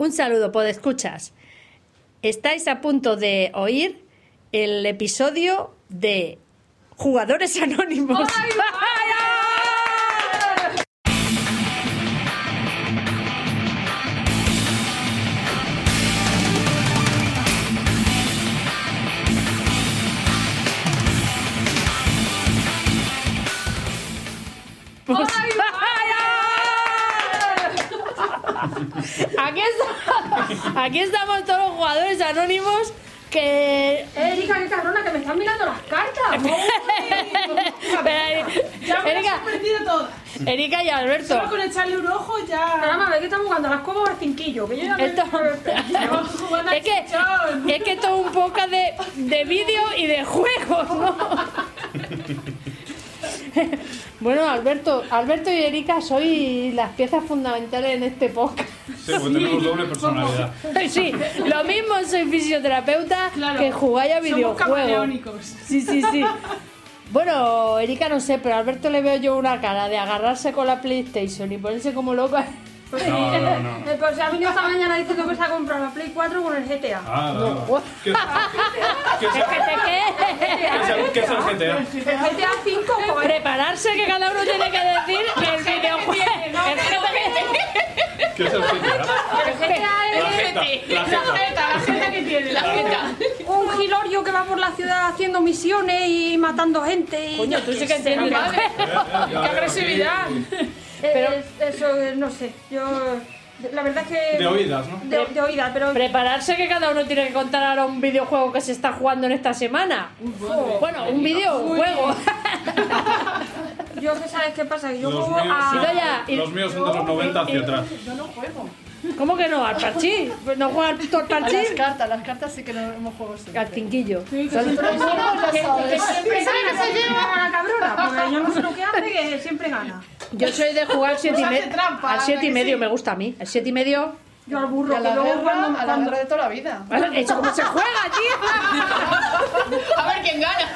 Un saludo, podescuchas. Estáis a punto de oír el episodio de Jugadores Anónimos. Aquí, está- aquí estamos todos los jugadores anónimos que Erika, qué cabrona, que me están mirando las cartas. Ya me Erika, las he perdido todas. Erika y Alberto. Solo con echarle un ojo ya. Nada más, que estamos jugando a las cobas o al cinquillo. Que yo ya me- Esto- Vamos jugando al es que es que esto es un poco de, de vídeo y de juegos, ¿no? Bueno, Alberto, Alberto y Erika sois las piezas fundamentales en este podcast. Sí, pues tenemos doble personalidad. Sí, lo mismo soy fisioterapeuta Claro. que jugáis a videojuegos. Sí, sí, sí. Bueno, Erika no sé, pero a Alberto le veo yo una cara de agarrarse con la PlayStation y ponerse como loca. Pues No, no, no. Eh, Pues se ha venido esta mañana diciendo que se ha comprado la Play 4 con el GTA. Ah, no, no. ¿Qué, qué es, ¿Qué qué? qué es el, qué es el GTA? El GTA 5, joder. Prepararse que cada uno tiene que decir el videojuego. El ¿Qué es el GTA? El GTA La es jeta, la jeta. La gente que tiene, la gente. un gilorio que va por la ciudad haciendo misiones y matando gente. Y Coño, tú sí que entiendes. ¡Qué agresividad! Pero- Eh, eso, eh, no sé. Yo. La verdad es que. De oídas, ¿no? De, de oídas, pero. Prepararse que cada uno tiene que contar ahora un videojuego que se está jugando en esta semana. Bueno, un videojuego. Yo que sabes qué pasa, que yo Los juego míos, a. Los míos son de los 90 hacia atrás. ¿Cómo que no? ¿Al parchís? ¿No juegas tú al A las parchís? cartas, las cartas sí que no hemos jugado siempre. Al cinquillo. Que siempre gana, la cabrona, porque yo no sé lo que hace, que siempre gana. Yo soy de jugar al siete y medio. trampa, Al siete y ¿a que medio sí? me gusta a mí. Al siete y medio. Yo al burro, a la luego guerra, cuando, a la guerra de toda la vida. Eso cómo se juega, tío. A ver quién gana.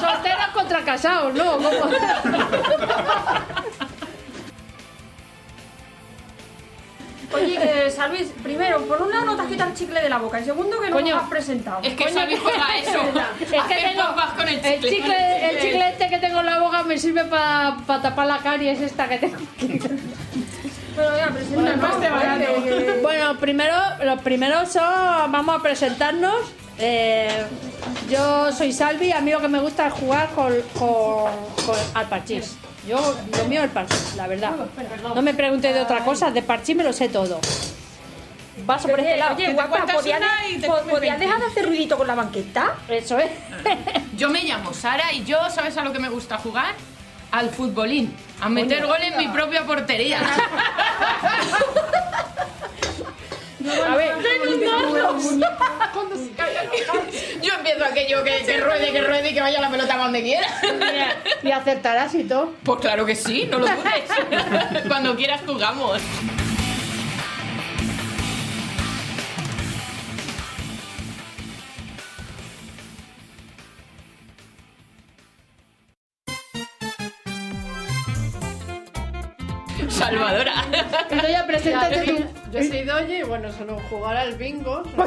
Solteros contra casados, ¿no? ¿Cómo? Oye, que Salvis, primero, por un lado no te has quitado el chicle de la boca, y segundo que no Coño. nos has presentado. Es que Xavi juega eso. Es que tengo con el el chicle. el chicle este que tengo en la boca me sirve para tapar la caries esta que tengo. Pero ya, presenta, Bueno, este barato. Bueno, primero, los primeros son, vamos a presentarnos. Eh, yo soy Salvi, amigo que me gusta jugar con, con, con al parchís. Yo, lo mío es el parchís, la verdad. No me pregunte de otra cosa, de parchís me lo sé todo. Vas por este lado. Oye, guapa, ¿podías, una y te po- comes ¿podías 20? dejar de hacer ruidito con la banqueta? Eso es. Yo me llamo Sara y yo, ¿sabes a lo que me gusta jugar? Al futbolín. A meter gol en mi propia portería. A ver, cuando se Yo empiezo aquello que, que ruede, que ruede y que vaya la pelota a donde quiera. Y acertarás y todo. Pues claro que sí, no lo dudes. Cuando quieras jugamos. Salvadora. Entonces ya preséntate tú. Yo soy Doye y bueno, solo jugar al bingo. Tú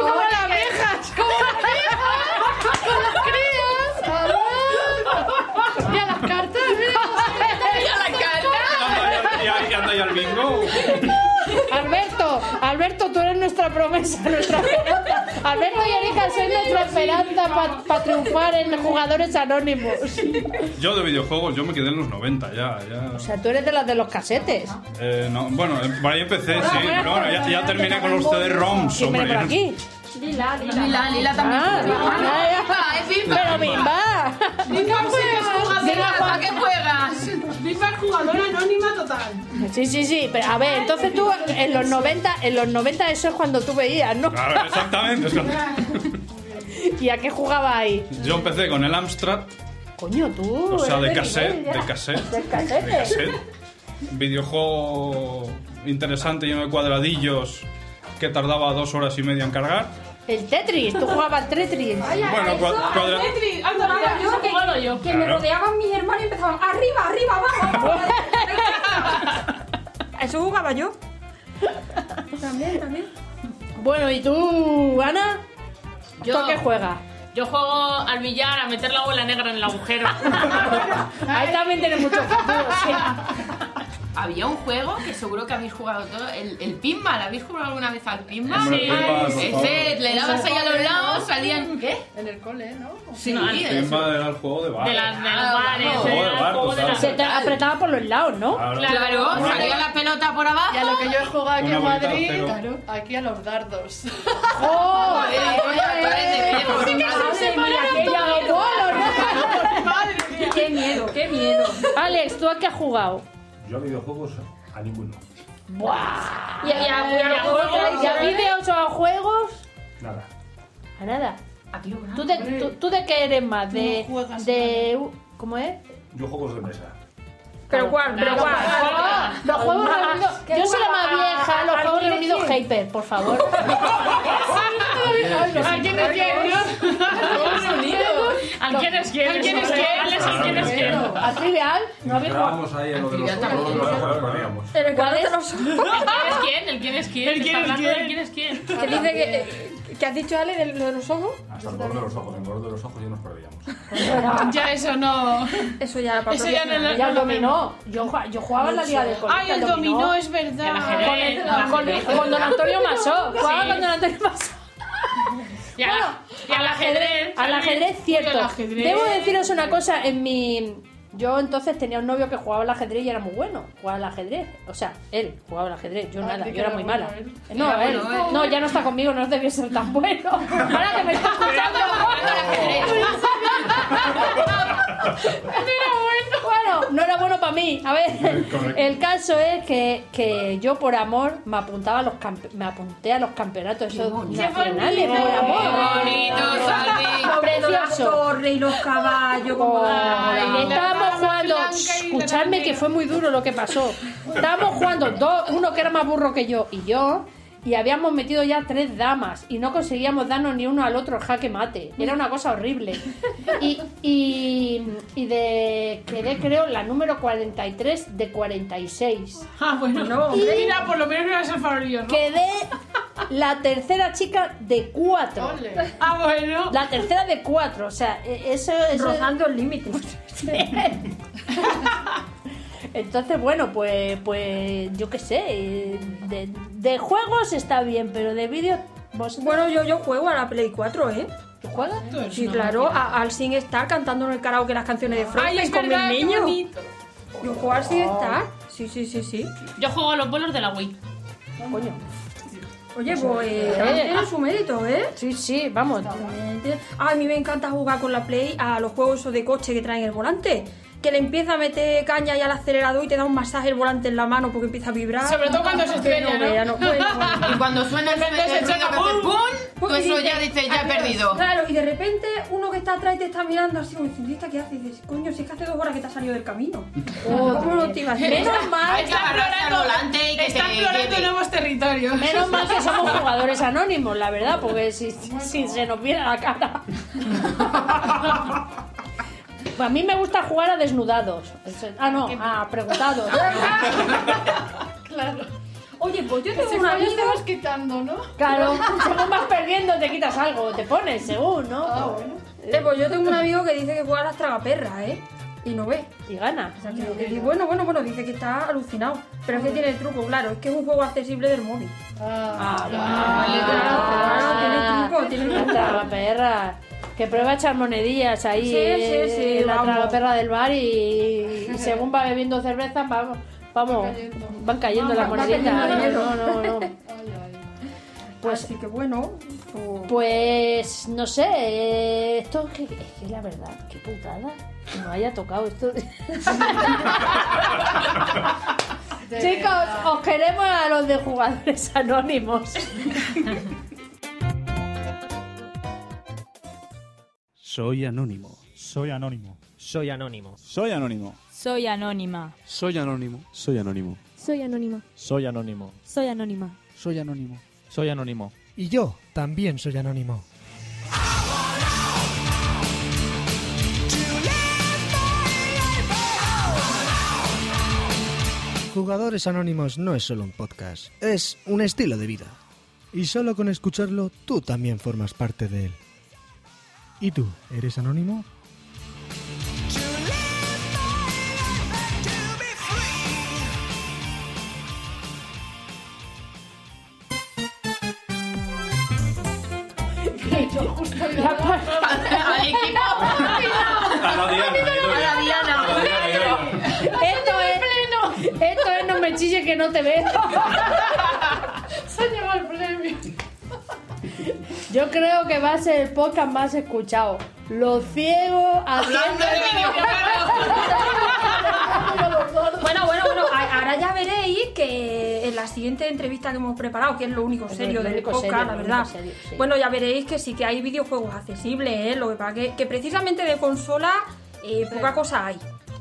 como las viejas. Como las viejas. Con las crías. Y a las cartas. Y a la carta. Y ahí anda ya el bingo. Alberto, Alberto, tú eres nuestra promesa, nuestra esperanza. Alberto y Erika sois nuestra esperanza para triunfar en jugadores anónimos. Yo de videojuegos, yo me quedé en los 90 ya. ya. O sea, tú eres de las de los casetes. Eh, no, bueno, eh, por ahí empecé, sí. Pero bueno, ya, ya terminé con los CD-ROMs, ¿Quién viene hombre. por aquí? Lila, Lila. Lila, Lila también. Ah. Ah, es Bimba. Pero Bimba. Bimba ¿para qué juegas? Bimba es anónima total. Sí, sí, sí. Pero a ver, entonces tú en los 90, en los 90 eso es cuando tú veías, ¿no? Claro, exactamente. ¿Y a qué jugaba ahí? Yo empecé con el Amstrad, Coño, tú. o sea, de cassette, de cassette. De cassette. De cassette. Videojuego interesante, lleno de cuadradillos, que tardaba dos horas y media en cargar. El Tetris, tú jugabas al Tetris. Bueno, cua- cuadra- Tetris, Anda, anda, mira, yo que, yo. que me Claro. rodeaban mis hermanos y empezaban arriba, arriba, abajo. Eso jugaba yo. También, también. Bueno, ¿y tú, Ana? Yo- ¿Tú a qué juegas? Yo juego al billar a meter la bola negra en el agujero. Ahí también tiene mucho futuro, sí. Había un juego que seguro que habéis jugado todo, el, el pinball. ¿Habéis jugado alguna vez al pinball? Favor. Ese, le dabas ahí a los lados, salían... ¿Qué? En el cole, ¿no? Sí, No, eso. Pinball era el juego de bar. De, las, de los Ah, bares, era de el juego de la... Se te apretaba por los lados, ¿no? Claro. Claro, salía la pelota por abajo. Y a lo que yo he jugado aquí en de Madrid, acero. aquí a los dardos. ¡Oh! De pie, por favor. Madre mía, aquella ¡Qué bolos, ¿no? Madre mía. Qué miedo, qué miedo. Alex, ¿tú a qué has jugado? Yo a videojuegos a ninguno. ¡Buah! Y había ¿Y a, juegos, y a vídeos o a juegos? Nada. A nada. ¿Tú de, tú, tú de qué eres más? ¿De. No juegas de ¿Cómo es? Yo juegos de mesa. Pero cuál, pero cuál. Los juegos reunidos. ¿Qué Yo soy la más vieja, los ¿Al juegos reunidos? Hyper, por favor. ¿A quién quién? ¿Al quién es quién? ¿Al quién es quién? Alex, ¿al quién es quién? ¿A Trivial? ¿No jugado? Estábamos ahí en lo de los. En el ¿Cuál es? de los ¿El quién es quién? ¿El quién es quién? ¿El quién Está es hablando quién? es quién. Que dice que. ¿Qué has dicho, Ale, de lo de los ojos? Hasta el borde de los ojos. En el borde de los ojos ya nos perdíamos. Ya eso no. Eso ya para Eso ya no profesionales. Y al dominó. Yo, yo jugaba en la liga del colegio. Ay, el dominó es El verdad. el Con, don Antonio Masó. Jugaba Sí. con don Antonio Masó. Y al- y al ajedrez. Al ajedrez, cierto. al ajedrez. Debo deciros una cosa, en mi... Yo entonces tenía un novio que jugaba al ajedrez y era muy bueno. Jugaba al ajedrez. O sea, él jugaba al ajedrez. Yo Ah, nada, yo era muy bueno mala. él. No, Era él. bueno él. No, ya no está conmigo, no debió ser tan bueno. Ahora que me está escuchando. Bueno, no era bueno para mí. A ver, el caso es que, que yo por amor me apuntaba a los campe- me apunté a los campeonatos esos nacionales por Qué amor. bonito, Salvi. Sobre todo las Precioso. torres y los caballos. como- Ay, estábamos jugando, Shh, escuchadme que fue muy duro lo que pasó. Estábamos jugando dos, uno que era más burro que yo y yo, y habíamos metido ya tres damas y no conseguíamos darnos ni uno al otro el jaque mate. Era una cosa horrible. Y, y, y de quedé creo la número 43 de 46. Ah, bueno. No, Mira, por lo menos no eres el favorito, ¿no? Quedé la tercera chica de cuatro. Ole. Ah, bueno. La tercera de cuatro, o sea, e- eso, eso Rozando el límite. Entonces, bueno, pues, pues yo qué sé, de, de juegos está bien, pero de vídeos, ¿vos Bueno, yo, yo juego a la Play 4, ¿eh? ¿tú juegas? Sí, claro, a- al Sin Star cantando en el karaoke las canciones de es con verdad, mis niños. Yo juego al Sin Star. Sí, sí, sí, sí. Yo juego a los bolos de la Wii. Coño. Oye, pues eh, tiene su mérito, ¿eh? Sí, sí, vamos. A mí me encanta jugar con la Play a los juegos esos de coche que traen el volante. Que le empieza a meter caña y al acelerador y te da un masaje el volante en la mano porque empieza a vibrar. Sobre todo cuando se estrella, ¿no? vea, no puede, bueno. Y cuando suena el, repente se hace ¡pum! ¡pum! Y eso ya dices, ya he perdido. Claro, y de repente uno que está atrás te está mirando así como diciendo, ¿y esta qué hace? Y dices, coño, si es que hace dos horas que te has salido del camino. ¿Cómo no te ibas? Menos mal. Al volante y que está explorando nuevos territorios. Menos mal que somos jugadores anónimos, la verdad, porque si, si se nos viera la cara. A mí me gusta jugar a desnudados. Ah, no, a preguntados. Claro. Oye, pues yo tengo un amigo... te vas quitando, ¿no? Claro, según vas perdiendo te quitas algo, te pones, según, ¿no? Ah, bueno. Eh, pues yo tengo un amigo que dice que juega a las tragaperras, ¿eh? Y no ve. Y gana. O sea, que, que dice, bueno, bueno, bueno, dice que está alucinado. Pero es que tiene el truco, claro, es que es un juego accesible del móvil. Ah, Claro, tiene truco, tiene La truco. tragaperra. Que prueba a echar monedillas ahí. Sí, sí, sí, eh, La tragaperra del bar y, y según va bebiendo cerveza, vamos, vamos van cayendo las moneditas. No, no, no. Pues sí que bueno. pues- Pues no sé, esto es que, es que la verdad, qué putada. Que no haya tocado esto. Chicos, os queremos a los de jugadores anónimos. Soy anónimo. Soy anónimo. Soy anónimo. Soy anónimo. Soy anónima. Soy anónimo. Soy anónimo. Soy anónima. Soy anónimo. Soy anónima. Soy anónimo. Soy anónimo. Y yo también soy anónimo. Jugadores Anónimos no es solo un podcast, es un estilo de vida. Y solo con escucharlo tú también formas parte de él. ¿Y tú, eres anónimo? Esto es, esto es no me chille que no te veo. Yo creo que va a ser el podcast más escuchado. Los ciegos Hablando de Bueno, bueno, bueno, a- ahora ya veréis que en la siguiente entrevista que hemos preparado, que es lo único serio del podcast, serio, la verdad. único serio, sí. Bueno, ya veréis que sí que hay videojuegos accesibles, ¿eh? Lo que pasa que, que precisamente de consola eh, poca cosa hay.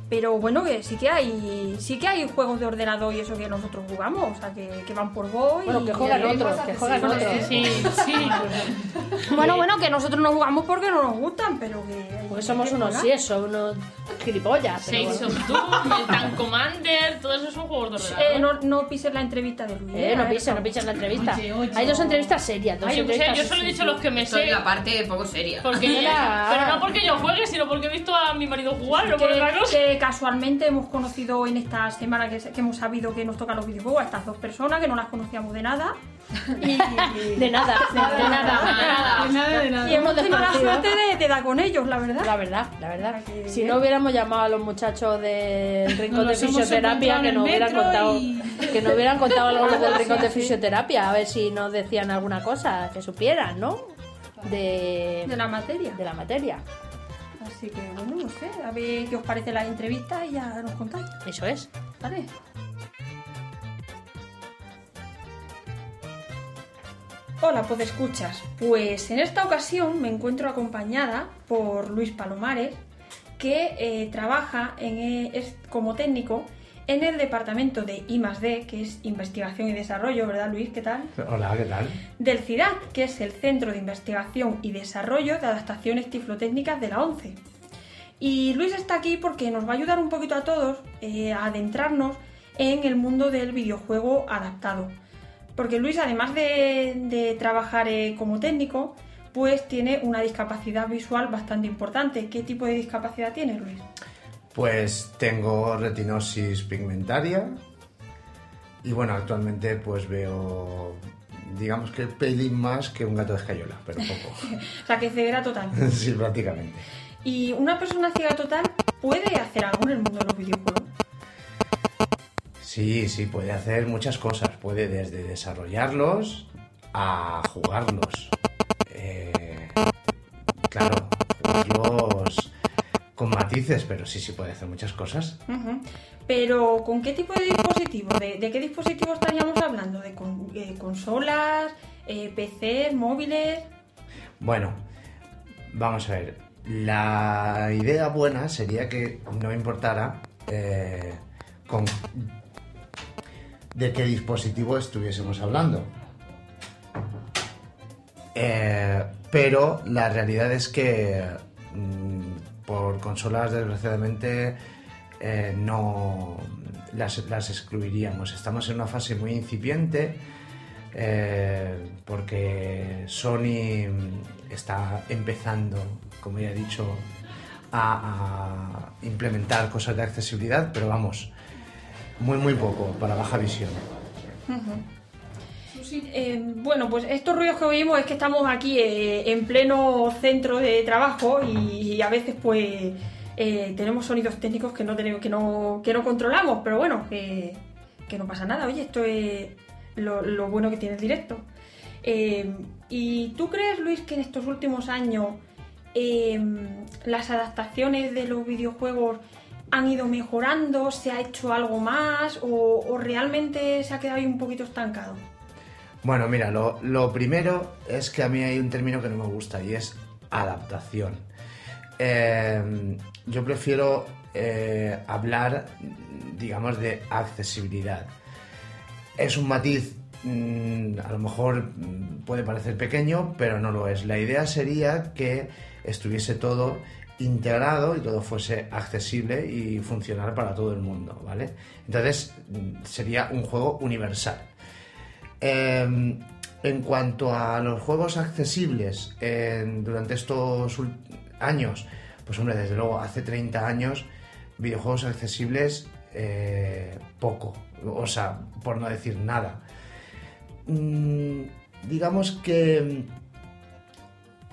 Pero bueno, que sí que hay sí que hay juegos de ordenador y eso que nosotros jugamos, o sea, que, que van por voz Bueno, y que juegan otros, que juegan otros. Sí, sí. Bueno, bueno, que nosotros no jugamos porque no nos gustan, pero que... Porque somos que unos siesos, unos gilipollas. pero bueno. of Doom, el Tank Commander, todos esos son juegos de ordenador. Eh, no, no pises la entrevista de Luis. Eh, no pises, no pises la entrevista. Oye, oye. Hay dos entrevistas serias, dos Ay, entrevistas yo solo he dicho los que me Soy sé. la parte poco seria. Porque pero no porque yo juegue, sino porque he visto a mi marido jugar, no por otra cosa. Casualmente hemos conocido en esta semana que, que hemos sabido que nos tocan los videojuegos a estas dos personas que no las conocíamos de nada. Y, De nada, de nada. De nada. De nada, de nada. y hemos tenido la suerte de, de dar con ellos, la verdad. La verdad, la verdad. Si no hubiéramos llamado a los muchachos del rincón de fisioterapia que nos hubieran contado y- que nos hubieran contado algo del rincón de fisioterapia, a ver si nos decían alguna cosa que supieran, ¿no? De, De la materia. de la materia. Así que bueno, no sé, a ver qué os parece la entrevista y ya nos contáis. Eso es. ¿Vale? Hola, pues escuchas. Pues en esta ocasión me encuentro acompañada por Luis Palomares, que eh, trabaja en, eh, es como técnico en el departamento de I+D, que es Investigación y Desarrollo, ¿verdad Luis? ¿Qué tal? Hola, ¿qué tal? Del CIDAD, que es el Centro de Investigación y Desarrollo de Adaptaciones Tiflotécnicas de la ONCE. Y Luis está aquí porque nos va a ayudar un poquito a todos eh, a adentrarnos en el mundo del videojuego adaptado. Porque Luis, además de, de trabajar eh, como técnico, pues tiene una discapacidad visual bastante importante. ¿Qué tipo de discapacidad tiene Luis? Pues tengo retinosis pigmentaria y bueno, actualmente pues veo, digamos que pelín más que un gato de escayola, pero poco. O sea, que ceguera total. sí, prácticamente. ¿Y una persona ciega total puede hacer algo en el mundo de los videojuegos? Sí, sí, puede hacer muchas cosas. Puede desde desarrollarlos a jugarlos. Eh, claro, jugarlos con matices, pero sí, sí puede hacer muchas cosas. Pero, ¿con qué tipo de dispositivos? ¿De, de qué dispositivos estaríamos hablando? ¿De con- eh, consolas, eh, PCs, móviles? Bueno, vamos a ver. La idea buena sería que no importara eh, con de qué dispositivo estuviésemos hablando. Eh, pero la realidad es que mm, por consolas, desgraciadamente, eh, no las, las excluiríamos. Estamos en una fase muy incipiente eh, porque Sony está empezando, como ya he dicho, a implementar cosas de accesibilidad, pero vamos, muy muy poco para baja visión. Ujú. Eh, bueno, pues estos ruidos que oímos es que estamos aquí eh, en pleno centro de trabajo y, a veces pues eh, tenemos sonidos técnicos que no tenemos, que no, que no controlamos, pero bueno, que, no pasa nada. Oye, esto es lo, bueno que tiene el directo. ¿Y tú crees, Luis, que en estos últimos años las adaptaciones de los videojuegos han ido mejorando? ¿Se ha hecho algo más? ¿O, o realmente se ha quedado ahí un poquito estancado? Bueno, mira, lo, primero es que a mí hay un término que no me gusta y es adaptación. Eh, yo prefiero eh, hablar, digamos, de accesibilidad. Es un matiz, mm, a lo mejor mm, puede parecer pequeño, pero no lo es. La idea sería que estuviese todo integrado y todo fuese accesible y funcional para todo el mundo, ¿vale? Entonces mm, sería un juego universal. Eh, en cuanto a los juegos accesibles durante estos años, pues hombre, desde luego, hace 30 años, videojuegos accesibles, eh, poco. O sea, por no decir nada. Mm, digamos que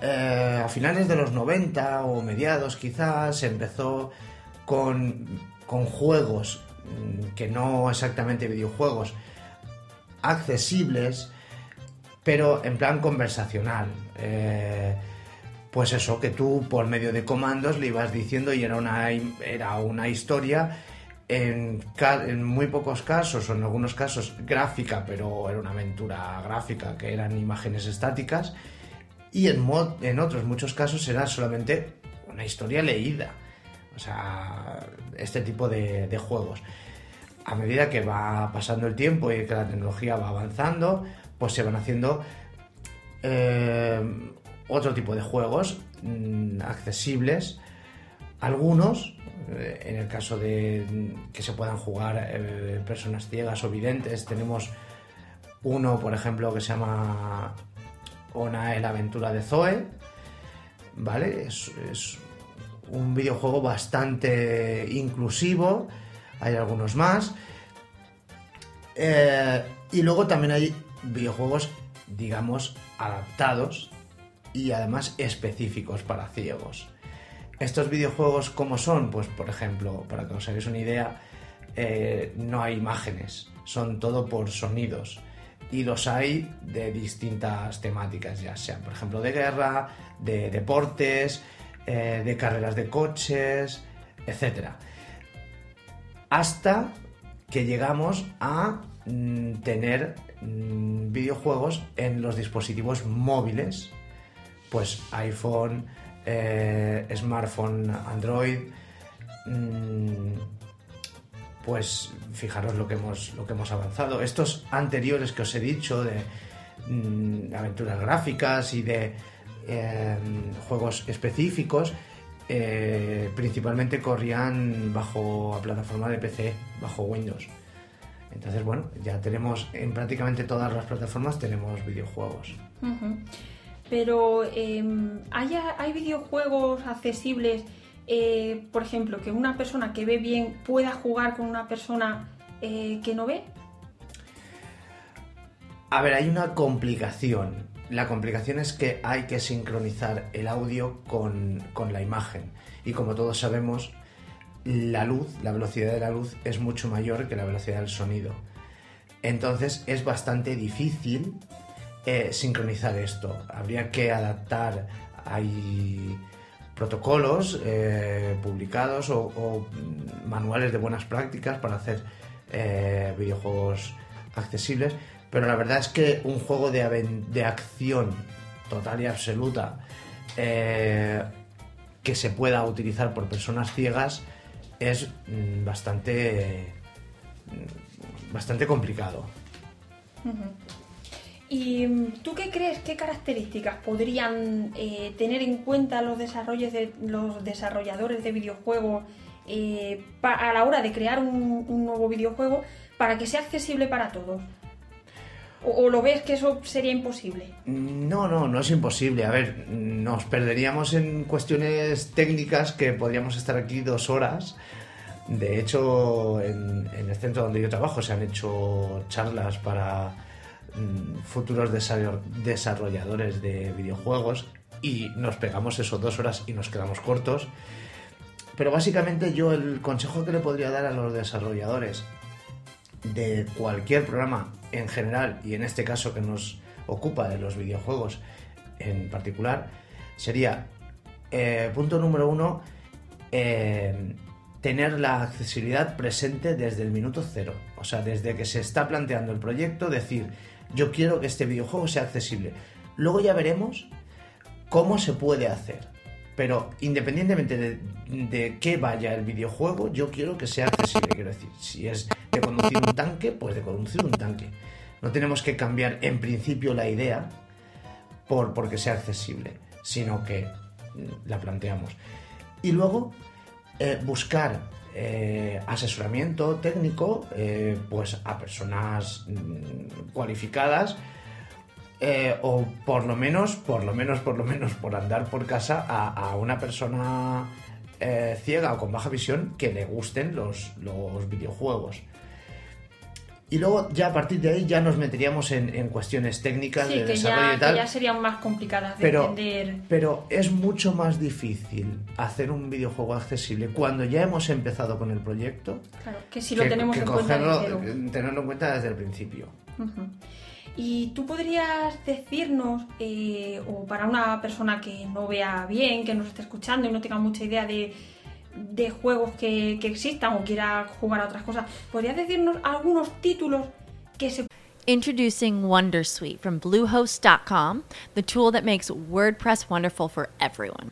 eh, a finales de los 90 o mediados quizás se empezó con, con juegos mm, que no exactamente videojuegos, accesibles, pero en plan conversacional. Eh, pues eso, que tú por medio de comandos le ibas diciendo y era una, era una historia en, muy pocos casos o en algunos casos gráfica, pero era una aventura gráfica que eran imágenes estáticas y en, mo- en otros muchos casos era solamente una historia leída. O sea, este tipo de juegos. A medida que va pasando el tiempo y que la tecnología va avanzando, pues se van haciendo eh, otro tipo de juegos mm, accesibles. Algunos, eh, en el caso de mm, que se puedan jugar eh, personas ciegas o videntes, tenemos uno, por ejemplo, que se llama Onae, la aventura de Zoe. ¿Vale? Es un videojuego bastante inclusivo. Hay algunos más. Eh, y luego también hay videojuegos, digamos, adaptados y además específicos para ciegos. Estos videojuegos, ¿cómo son? Pues, por ejemplo, para que os hagáis una idea, eh, no hay imágenes, son todo por sonidos. Y los hay de distintas temáticas, ya sea, por ejemplo, de guerra, de deportes, eh, de carreras de coches, etc. Hasta que llegamos a mm, tener mm, videojuegos en los dispositivos móviles, pues iPhone, eh, smartphone, Android. mm, pues fijaros lo que hemos, lo que hemos avanzado. Estos anteriores que os he dicho de aventuras gráficas y de eh, juegos específicos, eh, principalmente corrían bajo la plataforma de PC, bajo Windows. Entonces, bueno, ya tenemos en prácticamente todas las plataformas tenemos videojuegos. Pero eh, ¿hay, hay videojuegos accesibles, eh, por ejemplo, que una persona que ve bien pueda jugar con una persona eh, que no ve? A ver, hay una complicación. La complicación es que hay que sincronizar el audio con, con la imagen. Y como todos sabemos, la luz, la velocidad de la luz es mucho mayor que la velocidad del sonido. Entonces es bastante difícil eh, sincronizar esto. Habría que adaptar. Hay protocolos eh, publicados o, manuales de buenas prácticas para hacer eh, videojuegos accesibles, pero la verdad es que un juego de, de acción total y absoluta eh, que se pueda utilizar por personas ciegas es mm, bastante mm, bastante complicado. ¿Y mm, tú qué crees, qué características podrían eh, tener en cuenta los, desarrollos de, los desarrolladores de videojuegos eh, a la hora de crear un, un nuevo videojuego para que sea accesible para todos? ¿O, lo ves que eso sería imposible? No, no, no es imposible. A ver, nos perderíamos en cuestiones técnicas que podríamos estar aquí dos horas. De hecho, en, el centro donde yo trabajo se han hecho charlas para mm, futuros desarroll- desarrolladores de videojuegos y nos pegamos eso dos horas y nos quedamos cortos. Pero básicamente yo el consejo que le podría dar a los desarrolladores de cualquier programa en general y en este caso que nos ocupa de los videojuegos en particular sería eh, punto número uno eh, tener la accesibilidad presente desde el minuto cero. O sea desde que se está planteando el proyecto decir yo quiero que este videojuego sea accesible. Luego ya veremos cómo se puede hacer pero independientemente de, qué vaya el videojuego, yo quiero que sea accesible. Quiero decir, si es de conducir un tanque, pues de conducir un tanque. No tenemos que cambiar en principio la idea por porque sea accesible, sino que mm, la planteamos. Y luego eh, buscar eh, asesoramiento técnico eh, pues a personas mm, cualificadas eh, o por lo menos, por lo menos, por lo menos, por andar por casa a, a una persona eh, ciega o con baja visión que le gusten los, los videojuegos. Y luego ya a partir de ahí ya nos meteríamos en, en cuestiones técnicas Sí, de que desarrollo ya, y que tal. ya serían más complicadas de Pero, entender. pero es mucho más difícil hacer un videojuego accesible cuando ya hemos empezado con el proyecto Claro, que si lo tenemos que en cuenta desde tenerlo en cuenta desde el principio. Y tú podrías decirnos, eh, o para una persona que no vea bien, que nos esté escuchando y no tenga mucha idea de, de juegos que, que existan o quiera jugar a otras cosas, ¿podrías decirnos algunos títulos que se Introducing Wondersuite from Bluehost.com, the tool that makes WordPress wonderful for everyone.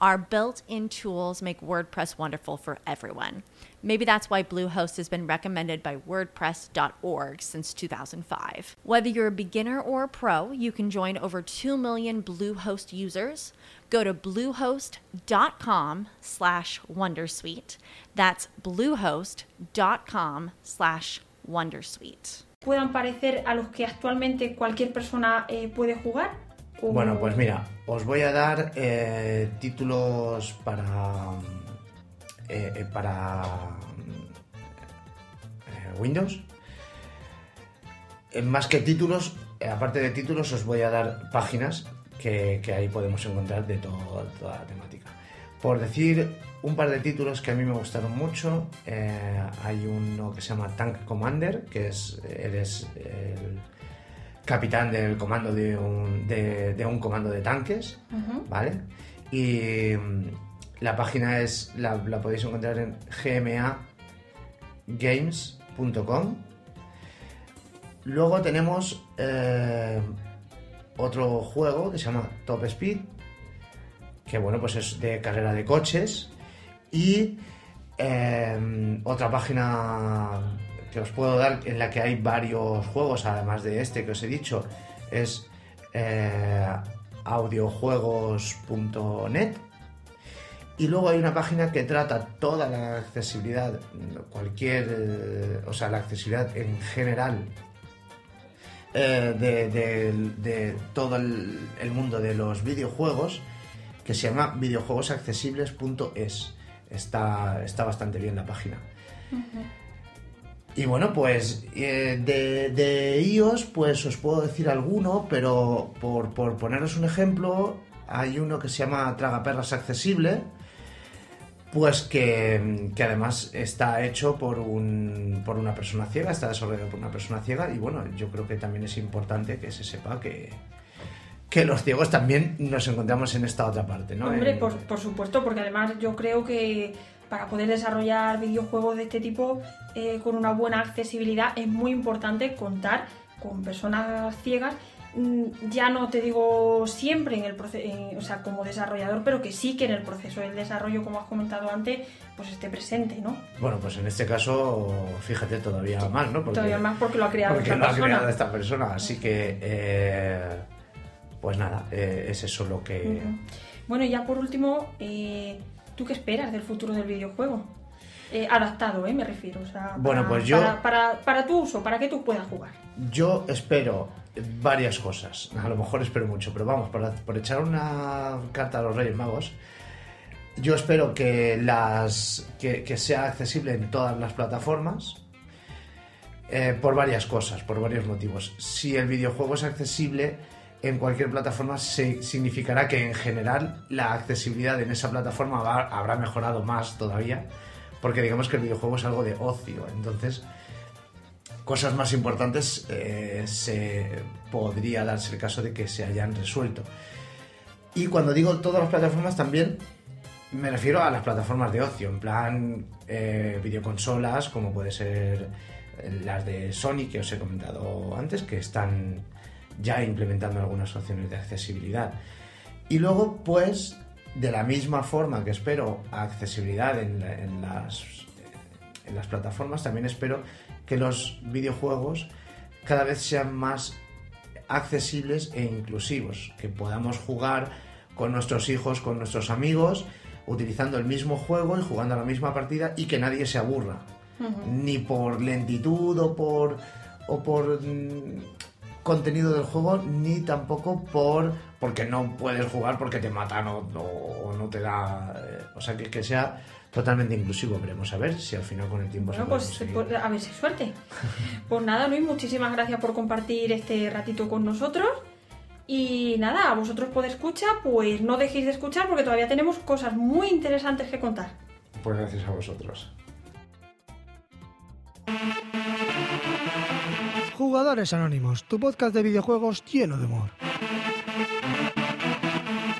Our built in tools make WordPress wonderful for everyone. Maybe that's why Bluehost has been recommended by WordPress.org since 2005. Whether you're a beginner or a pro, you can join over 2 million Bluehost users. Go to bluehost.com slash Wondersuite. That's bluehost.com slash Wondersuite. puedan parecer a los que actualmente cualquier persona eh, puede jugar? Bueno, pues mira, os voy a dar eh, títulos para. eh, eh, para. Windows. Más que títulos, aparte de títulos, os voy a dar páginas que, ahí podemos encontrar de todo- toda la temática. Por decir un par de títulos que a mí me gustaron mucho, hay uno que se llama Tank Commander, que es eres el capitán del comando de un, de, de un comando de tanques. ¿vale? Y mm, la página es la, la podéis encontrar en gmagames.com. Luego tenemos eh, otro juego que se llama Top Speed, que bueno, pues es de carrera de coches. Y eh, otra página que os puedo dar en la que hay varios juegos, además de este que os he dicho, es eh, audiojuegos.net. Y luego hay una página que trata toda la accesibilidad, cualquier, eh, o sea, la accesibilidad en general eh, de, todo el, el mundo de los videojuegos que se llama videojuegosaccesibles.es. Está, está bastante bien la página. Y bueno, pues eh, de, de iOS, pues os puedo decir alguno, pero por, por poneros un ejemplo, hay uno que se llama Tragaperras Accesible, pues que, que además está hecho por, un, por una persona ciega, está desarrollado por una persona ciega, y bueno, yo creo que también es importante que se sepa que, que los ciegos también nos encontramos en esta otra parte, ¿no? Hombre, En- por, por supuesto, porque además yo creo que para poder desarrollar videojuegos de este tipo eh, con una buena accesibilidad es muy importante contar con personas ciegas. mm, Ya no te digo siempre en el proceso, o sea, como desarrollador, pero que sí que en el proceso del desarrollo, como has comentado antes, pues esté presente, ¿no? Bueno, pues en este caso, fíjate todavía más, ¿no? Porque- Todavía más porque lo ha creado porque esta lo ha persona. creado esta persona. Así que, eh, pues nada, eh, es eso lo que... Bueno, y ya por último, eh, ¿tú qué esperas del futuro del videojuego? Eh, adaptado, ¿eh? Me refiero. O sea, Bueno, para- pues yo- Para, para, para tu uso, para que tú puedas jugar. Yo espero varias cosas. A lo mejor espero mucho, pero vamos, por, por echar una carta a los Reyes Magos, yo espero que, las, que, que sea accesible en todas las plataformas. eh, por varias cosas, por varios motivos. Si el videojuego es accesible en cualquier plataforma, se- significará que en general la accesibilidad en esa plataforma va- habrá mejorado más todavía, porque digamos que el videojuego es algo de ocio. Entonces, cosas más importantes eh, se podría darse el caso de que se hayan resuelto. Y cuando digo todas las plataformas también me refiero a las plataformas de ocio, en plan eh, videoconsolas, como puede ser las de Sony que os he comentado antes, que están ya implementando algunas opciones de accesibilidad. Y luego, pues, de la misma forma que espero accesibilidad en, la- en las, en las plataformas, también espero que los videojuegos cada vez sean más accesibles e inclusivos, que podamos jugar con nuestros hijos, con nuestros amigos, utilizando el mismo juego y jugando a la misma partida y que nadie se aburra, ni por lentitud o por o por mm, contenido del juego, ni tampoco por porque no puedes jugar porque te matan o, o- o no te da, eh, o sea que, que sea totalmente inclusivo. Veremos a ver si al final con el tiempo se Bueno, puede pues conseguir. pues, a ver si suerte. Pues nada, Luis, muchísimas gracias por compartir este ratito con nosotros. Y nada, a vosotros por escucha, pues no dejéis de escuchar porque todavía tenemos cosas muy interesantes que contar. Pues gracias a vosotros. Jugadores Anónimos, tu podcast de videojuegos lleno de humor.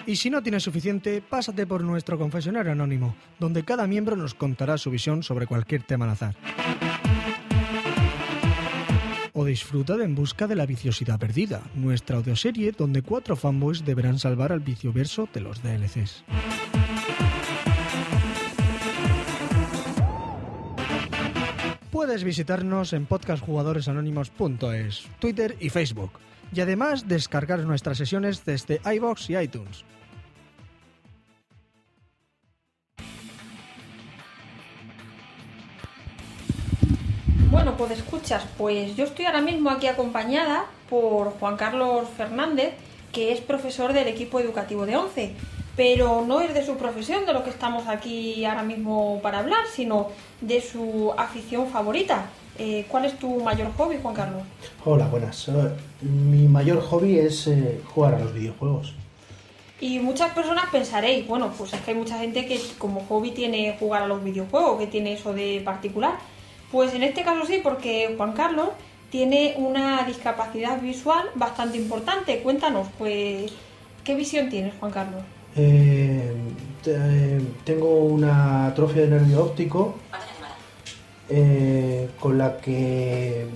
Y si no tienes suficiente, pásate por nuestro confesionario anónimo, donde cada miembro nos contará su visión sobre cualquier tema al azar. O disfruta de En Busca de la Viciosidad Perdida, nuestra audioserie donde cuatro fanboys deberán salvar al vicioverso de los DLCs. Puedes visitarnos en podcastjugadoresanónimos.es, Twitter y Facebook, y además descargar nuestras sesiones desde iBox y iTunes. Bueno, pues escuchas, pues yo estoy ahora mismo aquí acompañada por Juan Carlos Fernández, que es profesor del equipo educativo de ONCE, pero no es de su profesión de lo que estamos aquí ahora mismo para hablar, sino de su afición favorita. Eh, ¿Cuál es tu mayor hobby, Juan Carlos? Hola, buenas. Eh, Mi mayor hobby es eh, jugar a los videojuegos. Y muchas personas pensaréis, bueno, pues es que hay mucha gente que como hobby tiene jugar a los videojuegos, que tiene eso de particular. Pues en este caso sí, porque Juan Carlos tiene una discapacidad visual bastante importante. Cuéntanos, pues, ¿qué visión tienes, Juan Carlos? Eh, te- tengo una atrofia de nervio óptico eh, con la que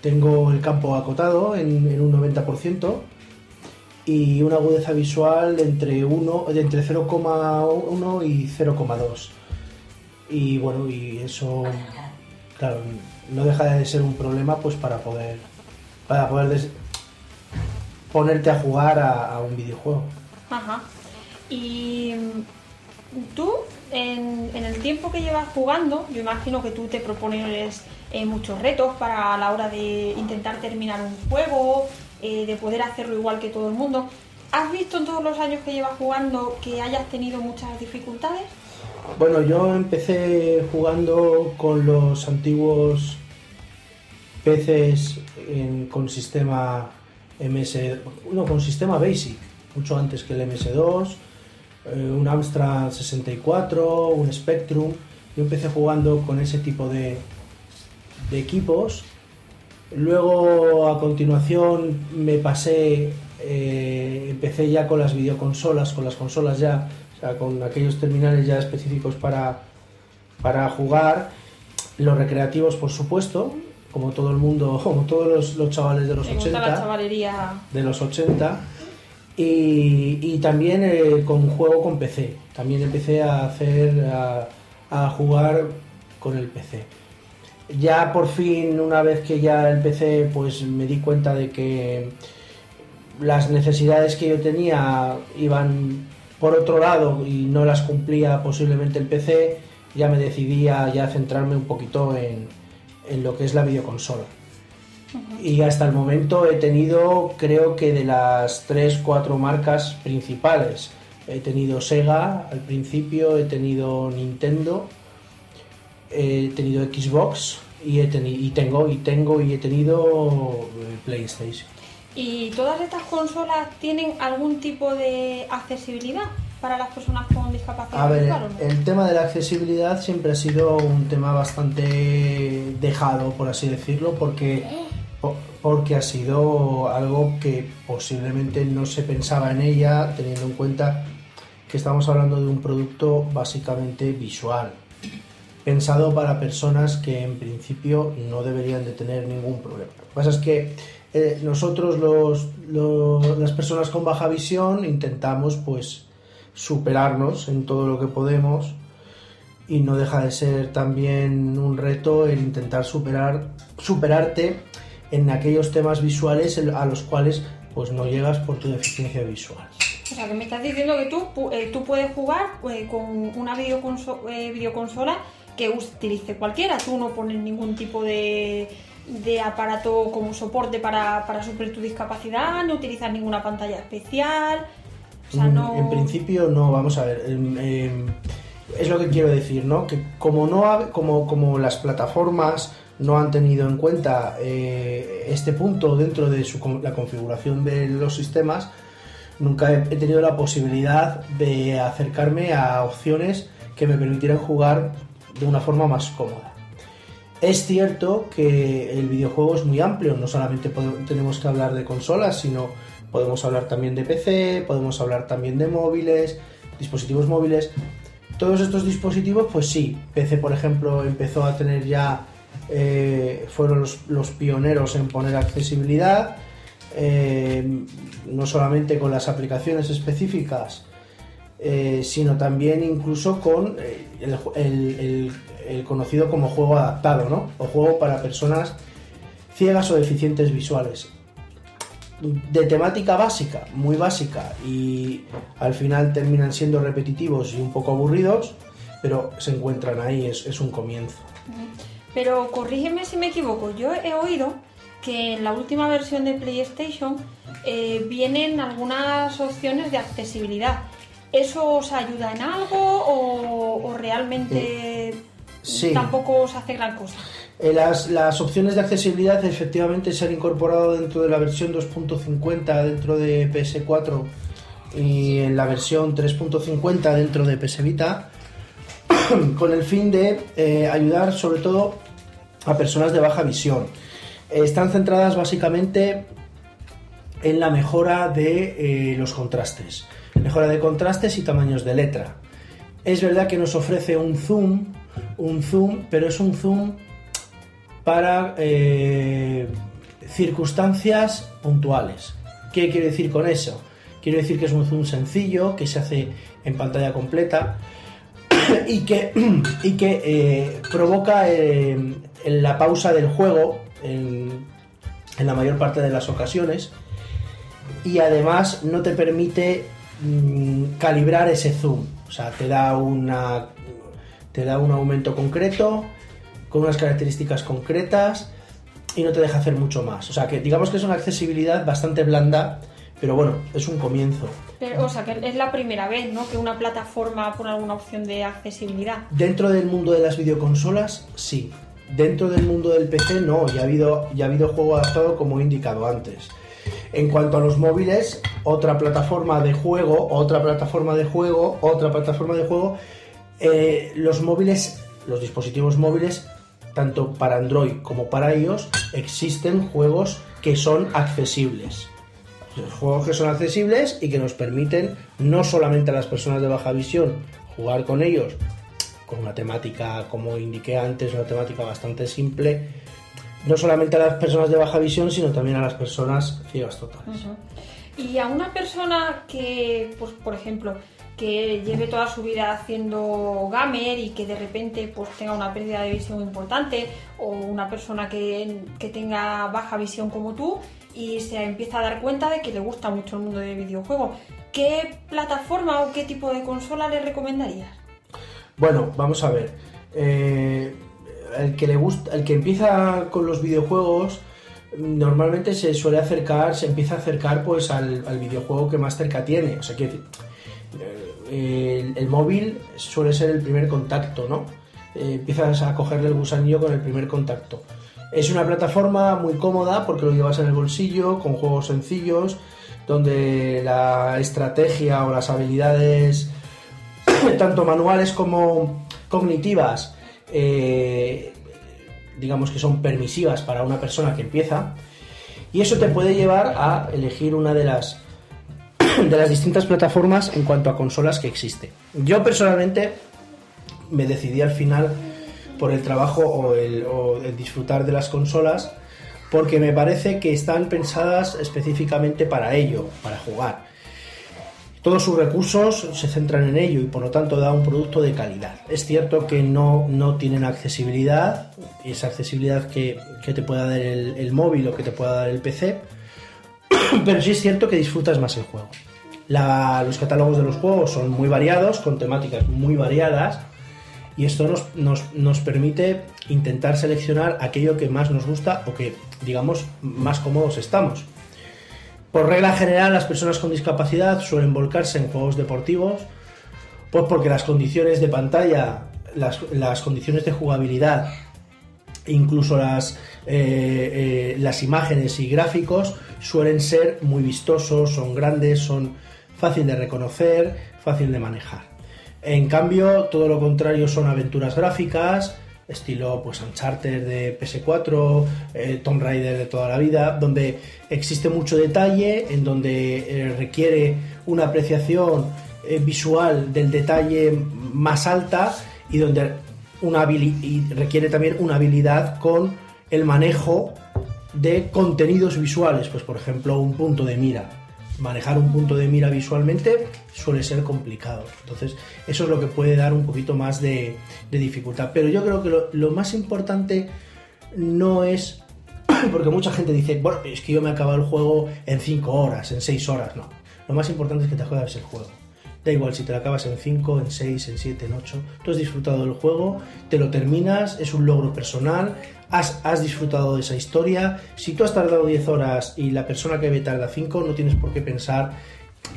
tengo el campo acotado en, un 90% y una agudeza visual entre, 1, entre 0,1 y 0,2. Y bueno, y eso, claro, no deja de ser un problema pues para poder, para poder ponerte a jugar a, a un videojuego. Ajá. Y mm, tú, en, el tiempo que llevas jugando, yo imagino que tú te propones eh, muchos retos para a la hora de intentar terminar un juego, eh, de poder hacerlo igual que todo el mundo. ¿Has visto en todos los años que llevas jugando que hayas tenido muchas dificultades? Bueno, yo empecé jugando con los antiguos en- con sistema MS, no, con sistema Basic, mucho antes que el MS2, eh, un Amstrad 64, un Spectrum. Yo empecé jugando con ese tipo de, de equipos. Luego, a continuación, me pasé, eh, empecé ya con las videoconsolas, con las consolas ya, o sea, con aquellos terminales ya específicos para, para jugar. Los recreativos, por supuesto, como todo el mundo, como todos los, los chavales de los Me gusta 80 la chavalería. de los 80 y, también eh, con juego con PC. También empecé a hacer a, a jugar con el PC. Ya por fin, una vez que ya empecé, pues me di cuenta de que las necesidades que yo tenía iban por otro lado y no las cumplía posiblemente el PC, ya me decidí a ya centrarme un poquito en, en lo que es la videoconsola. Y hasta el momento he tenido, creo que de las 3, 4 marcas principales. He tenido Sega al principio, he tenido Nintendo, he tenido Xbox y, he teni- y tengo y tengo y he tenido eh, PlayStation. ¿Y todas estas consolas tienen algún tipo de accesibilidad para las personas con discapacidad A ver, no? el tema de la accesibilidad siempre ha sido un tema bastante dejado, por así decirlo, porque, po- porque ha sido algo que posiblemente no se pensaba en ella, teniendo en cuenta que estamos hablando de un producto básicamente visual, pensado para personas que en principio no deberían de tener ningún problema. Lo que pasa es que eh, nosotros los, las personas con baja visión intentamos pues superarnos en todo lo que podemos y no deja de ser también un reto el intentar superar superarte en aquellos temas visuales a los cuales pues no llegas por tu deficiencia visual. O sea, que me estás diciendo que tú, eh, tú puedes jugar eh, con una videoconso- eh, videoconsola que utilice cualquiera. Tú no pones ningún tipo de, de aparato como soporte para, para suplir tu discapacidad, no utilizas ninguna pantalla especial. O sea, Mm, no... En principio no, vamos a ver. em, em, es lo que quiero decir, ¿no? Que como no como, como las plataformas no han tenido en cuenta eh, este punto dentro de su, la configuración de los sistemas, nunca he, tenido la posibilidad de acercarme a opciones que me permitieran jugar de una forma más cómoda. Es cierto que el videojuego es muy amplio, no solamente pode- tenemos que hablar de consolas, sino podemos hablar también de PC, podemos hablar también de móviles, dispositivos móviles. Todos estos dispositivos, pues sí, PC por ejemplo empezó a tener ya, eh, fueron los, pioneros en poner accesibilidad, eh, no solamente con las aplicaciones específicas, eh, sino también incluso con el, conocido como juego adaptado, ¿no? O juego para personas ciegas o deficientes visuales. De temática básica, muy básica, y al final terminan siendo repetitivos y un poco aburridos, pero se encuentran ahí, es un comienzo. Pero corrígeme si me equivoco, yo he oído que en la última versión de PlayStation eh, vienen algunas opciones de accesibilidad. ¿Eso os ayuda en algo o, o realmente sí. tampoco os hace gran cosa? Eh, Las, las opciones de accesibilidad efectivamente se han incorporado dentro de la versión 2.50 dentro de PS4 y en la versión 3.50 dentro de PS Vita con el fin de eh, ayudar sobre todo a personas de baja visión. Están centradas básicamente en la mejora de eh, los contrastes, mejora de contrastes y tamaños de letra. Es verdad que nos ofrece un zoom, un zoom, pero es un zoom para eh, circunstancias puntuales. ¿Qué quiero decir con eso? Quiero decir que es un zoom sencillo, que se hace en pantalla completa y que, y que eh, provoca en la pausa del juego en, en la mayor parte de las ocasiones y además no te permite mm, calibrar ese zoom. O sea, te da una, Te da un aumento concreto, con unas características concretas y no te deja hacer mucho más. O sea que digamos que es una accesibilidad bastante blanda, pero bueno, es un comienzo. Pero, o sea, que es la primera vez, ¿no? Que una plataforma pone alguna opción de accesibilidad. Dentro del mundo de las videoconsolas, sí. Dentro del mundo del PC, no. Ya ha habido, ya ha habido juego adaptado como he indicado antes. En cuanto a los móviles, otra plataforma de juego, otra plataforma de juego, otra plataforma de juego. Eh, los móviles, los dispositivos móviles, tanto para Android como para iOS, existen juegos que son accesibles. Juegos que son accesibles y que nos permiten no solamente a las personas de baja visión jugar con ellos con una temática, como indiqué antes, una temática bastante simple, no solamente a las personas de baja visión, sino también a las personas ciegas totales. Y a una persona que, pues, por ejemplo, que lleve toda su vida haciendo gamer y que de repente pues tenga una pérdida de visión importante o una persona que, que tenga baja visión como tú y se empieza a dar cuenta de que le gusta mucho el mundo del videojuego. ¿Qué plataforma o qué tipo de consola le recomendarías? Bueno, vamos a ver. Eh, el que le gusta, el que empieza con los videojuegos normalmente se suele acercar, se empieza a acercar pues al, videojuego que más cerca tiene. O sea que el, el móvil suele ser el primer contacto, ¿no? Eh, empiezas a cogerle el gusanillo con el primer contacto. Es una plataforma muy cómoda porque lo llevas en el bolsillo, con juegos sencillos, donde la estrategia o las habilidades, tanto manuales como cognitivas, eh, digamos que son permisivas para una persona que empieza. Y eso te puede llevar a elegir una de las, de las distintas plataformas en cuanto a consolas que existe. Yo personalmente me decidí al final por el trabajo o el, disfrutar de las consolas porque me parece que están pensadas específicamente para ello, para jugar. Todos sus recursos se centran en ello y por lo tanto da un producto de calidad. Es cierto que no, no tienen accesibilidad, esa accesibilidad que, que te pueda dar el, móvil o que te pueda dar el PC, pero sí es cierto que disfrutas más el juego. Los catálogos de los juegos son muy variados, con temáticas muy variadas, y esto nos, nos, nos permite intentar seleccionar aquello que más nos gusta o que, digamos, más cómodos estamos. Por regla general, las personas con discapacidad suelen volcarse en juegos deportivos, pues porque las condiciones de pantalla, las, las condiciones de jugabilidad, incluso las, eh, eh, las imágenes y gráficos suelen ser muy vistosos, son grandes, son fácil de reconocer, fácil de manejar. En cambio, todo lo contrario son aventuras gráficas, estilo pues Uncharted de PS4, eh, Tomb Raider de toda la vida, donde existe mucho detalle, en donde eh, requiere una apreciación eh, visual del detalle más alta y donde una y requiere también una habilidad con el manejo de contenidos visuales, pues por ejemplo un punto de mira. Manejar un punto de mira visualmente suele ser complicado. Entonces, eso es lo que puede dar un poquito más de, dificultad. Pero yo creo que lo, más importante no es. Porque mucha gente dice, bueno, es que yo me acabo el juego en 5 horas, en 6 horas. No. Lo más importante es que te juegues el juego. Da igual si te lo acabas en 5, en 6, en 7, en 8. Tú has disfrutado del juego, te lo terminas, es un logro personal, has, has disfrutado de esa historia. Si tú has tardado 10 horas y la persona que ve tarda 5, no tienes por qué pensar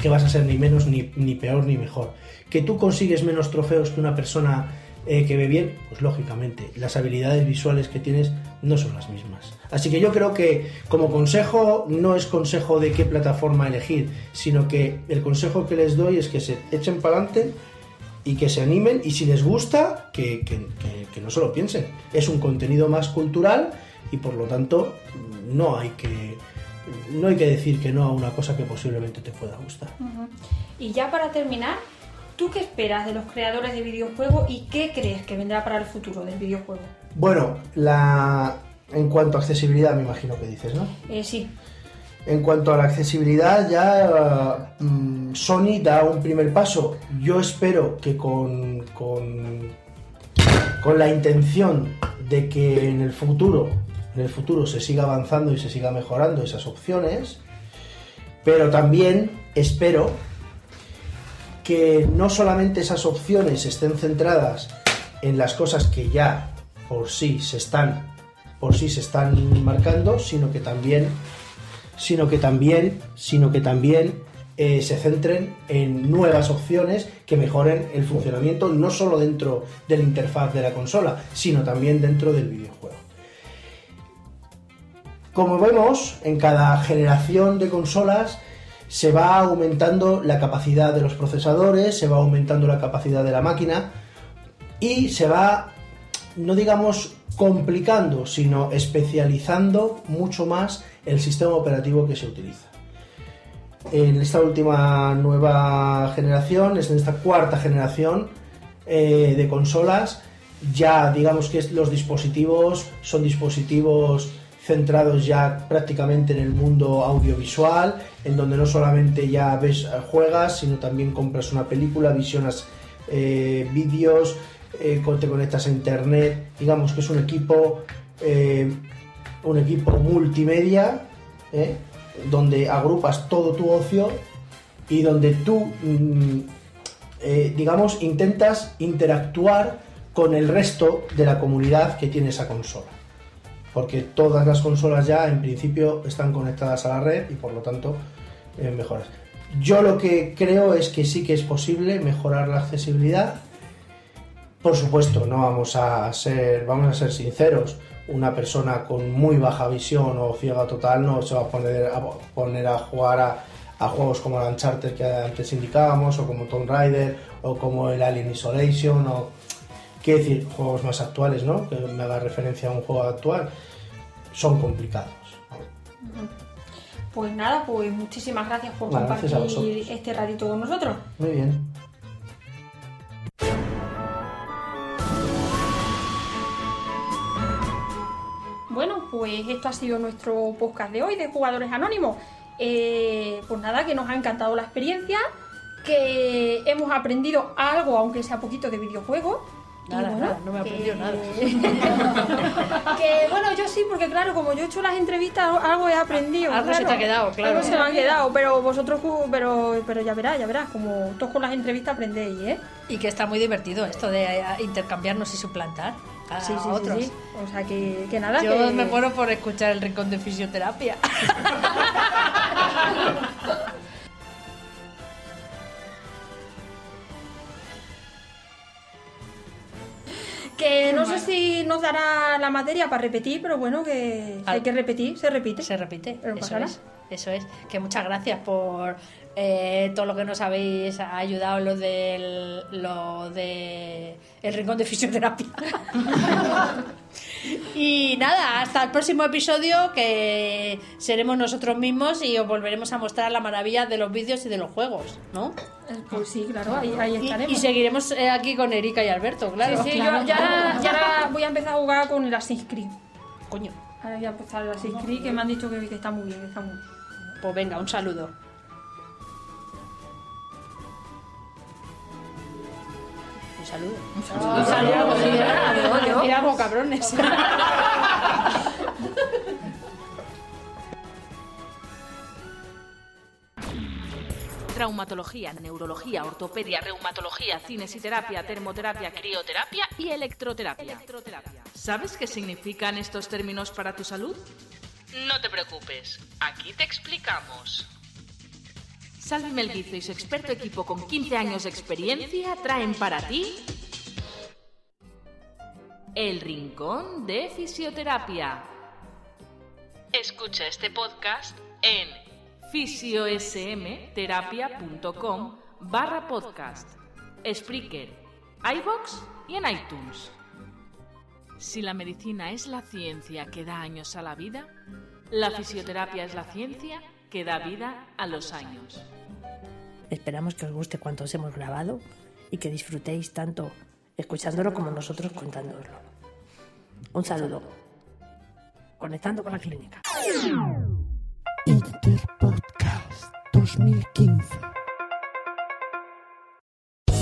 que vas a ser ni menos, ni, ni peor, ni mejor. Que tú consigues menos trofeos que una persona eh, que ve bien, pues lógicamente, las habilidades visuales que tienes no son las mismas. Así que yo creo que como consejo no es consejo de qué plataforma elegir, sino que el consejo que les doy es que se echen para adelante y que se animen y si les gusta, que, no se lo piensen. Es un contenido más cultural y por lo tanto no hay que, no hay que decir que no a una cosa que posiblemente te pueda gustar. Y ya para terminar, ¿tú qué esperas de los creadores de videojuegos y qué crees que vendrá para el futuro del videojuego? Bueno, la... en cuanto a accesibilidad me imagino que dices, ¿no? Eh, sí, En cuanto a la accesibilidad, ya mm, Sony da un primer paso. Yo espero que con, con, con la intención de que en el futuro, en el futuro se siga avanzando y se siga mejorando esas opciones, pero también espero que no solamente esas opciones estén centradas en las cosas que ya por sí se están por sí se están marcando, sino que también sino que también sino que también eh, se centren en nuevas opciones que mejoren el funcionamiento no solo dentro de la interfaz de la consola, sino también dentro del videojuego. Como vemos, en cada generación de consolas se va aumentando la capacidad de los procesadores, se va aumentando la capacidad de la máquina y se va, no digamos complicando, sino especializando mucho más el sistema operativo que se utiliza. En esta última nueva generación, en esta cuarta generación eh, de consolas, ya digamos que los dispositivos son dispositivos centrados ya prácticamente en el mundo audiovisual, en donde no solamente ya ves, juegas, sino también compras una película, visionas eh, vídeos, eh, te conectas a internet, digamos que es un equipo, eh, un equipo multimedia, ¿eh? donde agrupas todo tu ocio y donde tú, mm, eh, digamos, intentas interactuar con el resto de la comunidad que tiene esa consola porque todas las consolas ya en principio están conectadas a la red y por lo tanto eh, mejoras. Yo lo que creo es que sí que es posible mejorar la accesibilidad. Por supuesto, no vamos a ser, vamos a ser sinceros. Una persona con muy baja visión o ciega total no se va a poner a, poner a jugar a, juegos como el Uncharted que antes indicábamos, o como Tomb Raider, o como el Alien Isolation, o quiero decir, juegos más actuales, ¿no? Que me haga referencia a un juego actual, son complicados. Pues nada, pues muchísimas gracias por Nada, compartir este ratito con nosotros. Muy bien. Bueno, pues esto ha sido nuestro podcast de hoy de Jugadores Anónimos. Eh, pues nada, que nos ha encantado la experiencia, que hemos aprendido algo, aunque sea poquito, de videojuegos. Nada, bueno, nada, no me he aprendido nada. que bueno, yo sí, porque claro, como yo he hecho las entrevistas, algo he aprendido. Algo se te ha quedado, claro. Algo se me ha quedado, pero vosotros, pero, pero ya verás, ya verás, como todos con las entrevistas aprendéis, ¿eh? Y que está muy divertido esto de eh, intercambiarnos y suplantar a Sí, sí, sí, otros. sí. O sea que, que nada, Yo que- me muero por escuchar el rincón de fisioterapia. Que no sé si nos dará la materia para repetir, pero bueno, que si hay que repetir, se repite. Se repite, Pero no eso es. Eso es. Que muchas gracias por eh, todo lo que nos habéis ayudado lo del lo de el rincón de fisioterapia. y nada, hasta el próximo episodio que seremos nosotros mismos y os volveremos a mostrar la maravilla de los vídeos y de los juegos, ¿no? Pues sí, claro, ahí, estaremos. y seguiremos eh, aquí con Erika y Alberto, claro. Sí, sí, yo ya, ya voy a empezar a jugar con el Assassin's Creed. Coño. Ahora voy a empezar el Assassin's Creed, que me han dicho que, que está muy bien, que está muy bien. Pues venga, un saludo. Un saludo. Un saludo. Un saludo, adiós. Éramos cabrones. Traumatología, neurología, ortopedia, reumatología, cinesiterapia, termoterapia, crioterapia y electroterapia. ¿Sabes qué significan estos términos para tu salud? No te preocupes, aquí te explicamos. Salvi Melguizo y su experto equipo con 15 años de experiencia traen para ti el Rincón de Fisioterapia. Escucha este podcast en fisiosmterapia.com barra podcast, Spreaker, iVox y en iTunes. Si la medicina es la ciencia que da años a la vida, la fisioterapia es la ciencia que da vida a los años. Esperamos que os guste cuanto os hemos grabado y que disfrutéis tanto escuchándolo como nosotros contándoslo. Un saludo. Conectando con la clínica. Interpodcast 2015.